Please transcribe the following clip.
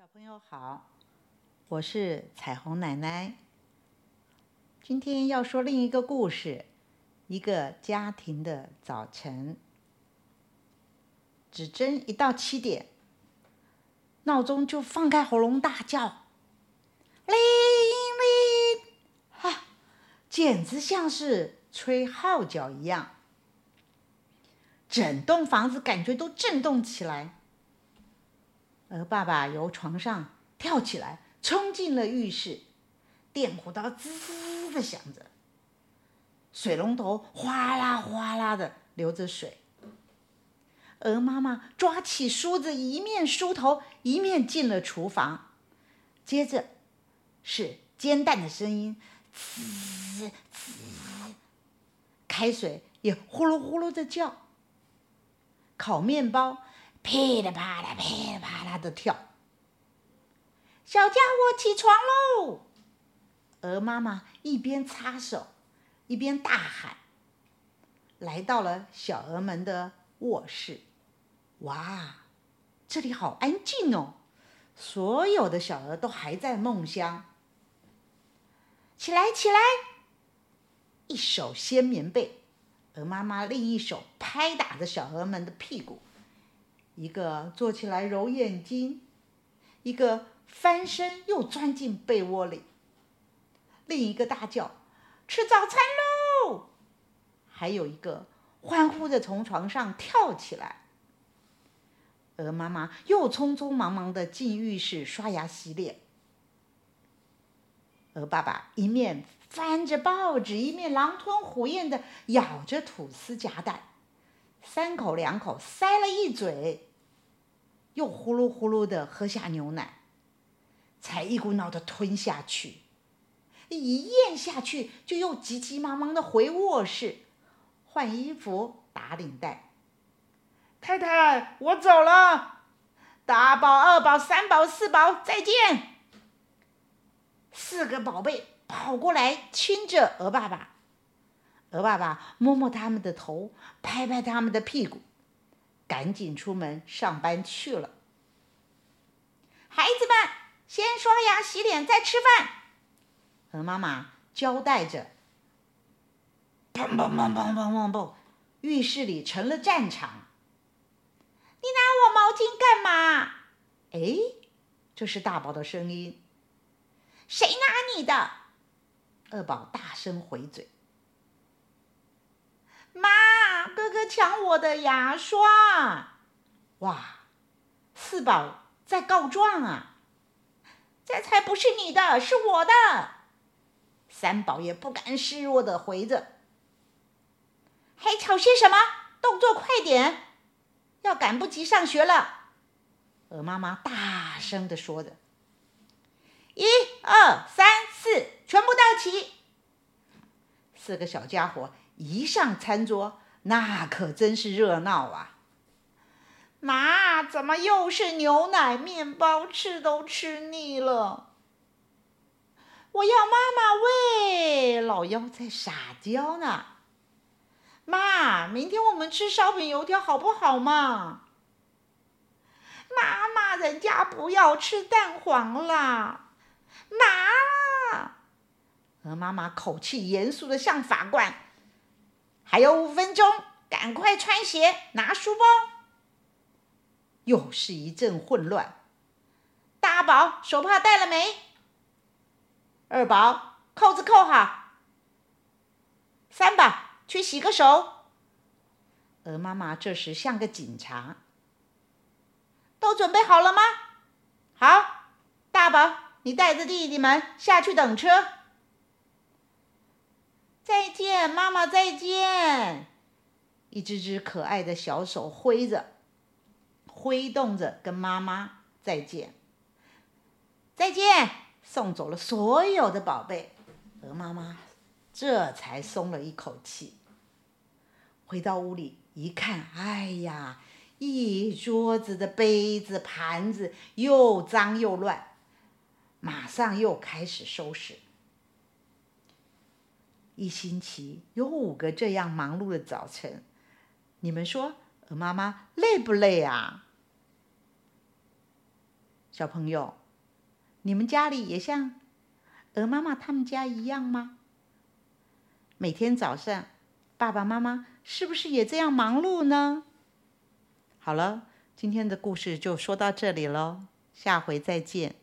小朋友好，我是彩虹奶奶。今天要说另一个故事，一个家庭的早晨。指针一到七点，闹钟就放开喉咙大叫：“铃铃！”哈，简直像是吹号角一样，整栋房子感觉都震动起来。而爸爸由床上跳起来，冲进了浴室，电火刀滋滋的响着，水龙头哗啦哗啦的流着水。鹅妈妈抓起梳子，一面梳头，一面进了厨房。接着是煎蛋的声音，滋滋，开水也呼噜呼噜的叫，烤面包。噼里啪啦，噼里啪啦的跳。小家伙起床喽！鹅妈妈一边擦手，一边大喊。来到了小鹅们的卧室，哇，这里好安静哦！所有的小鹅都还在梦乡。起来，起来！一手掀棉被，鹅妈妈另一手拍打着小鹅们的屁股。一个坐起来揉眼睛，一个翻身又钻进被窝里，另一个大叫：“吃早餐喽！”还有一个欢呼着从床上跳起来。鹅妈妈又匆匆忙忙的进浴室刷牙洗脸。鹅爸爸一面翻着报纸，一面狼吞虎咽的咬着吐司夹蛋，三口两口塞了一嘴。又呼噜呼噜的喝下牛奶，才一股脑的吞下去，一咽下去就又急急忙忙的回卧室换衣服、打领带。太太，我走了，大宝、二宝、三宝、四宝，再见。四个宝贝跑过来亲着鹅爸爸，鹅爸爸摸摸他们的头，拍拍他们的屁股。赶紧出门上班去了。孩子们，先刷牙洗脸再吃饭。鹅妈妈交代着。砰砰砰砰砰砰砰！浴室里成了战场。你拿我毛巾干嘛？哎，这是大宝的声音。谁拿你的？二宝大声回嘴。妈，哥哥抢我的牙刷！哇，四宝在告状啊！这才不是你的，是我的。三宝也不甘示弱的回着。还吵些什么？动作快点，要赶不及上学了。鹅妈妈大声的说着。一二三四，全部到齐。四个小家伙。一上餐桌，那可真是热闹啊！妈，怎么又是牛奶面包？吃都吃腻了。我要妈妈喂。老妖在撒娇呢。妈，明天我们吃烧饼油条好不好嘛？妈妈，人家不要吃蛋黄啦。妈，鹅妈妈口气严肃的像法官。还有五分钟，赶快穿鞋，拿书包。又是一阵混乱。大宝手帕带了没？二宝扣子扣好。三宝去洗个手。鹅妈妈这时像个警察。都准备好了吗？好，大宝，你带着弟弟们下去等车。再见，妈妈再见。一只只可爱的小手挥着，挥动着，跟妈妈再见。再见，送走了所有的宝贝，鹅妈妈这才松了一口气。回到屋里一看，哎呀，一桌子的杯子盘子又脏又乱，马上又开始收拾。一星期有五个这样忙碌的早晨，你们说鹅妈妈累不累啊？小朋友，你们家里也像鹅妈妈他们家一样吗？每天早上，爸爸妈妈是不是也这样忙碌呢？好了，今天的故事就说到这里喽，下回再见。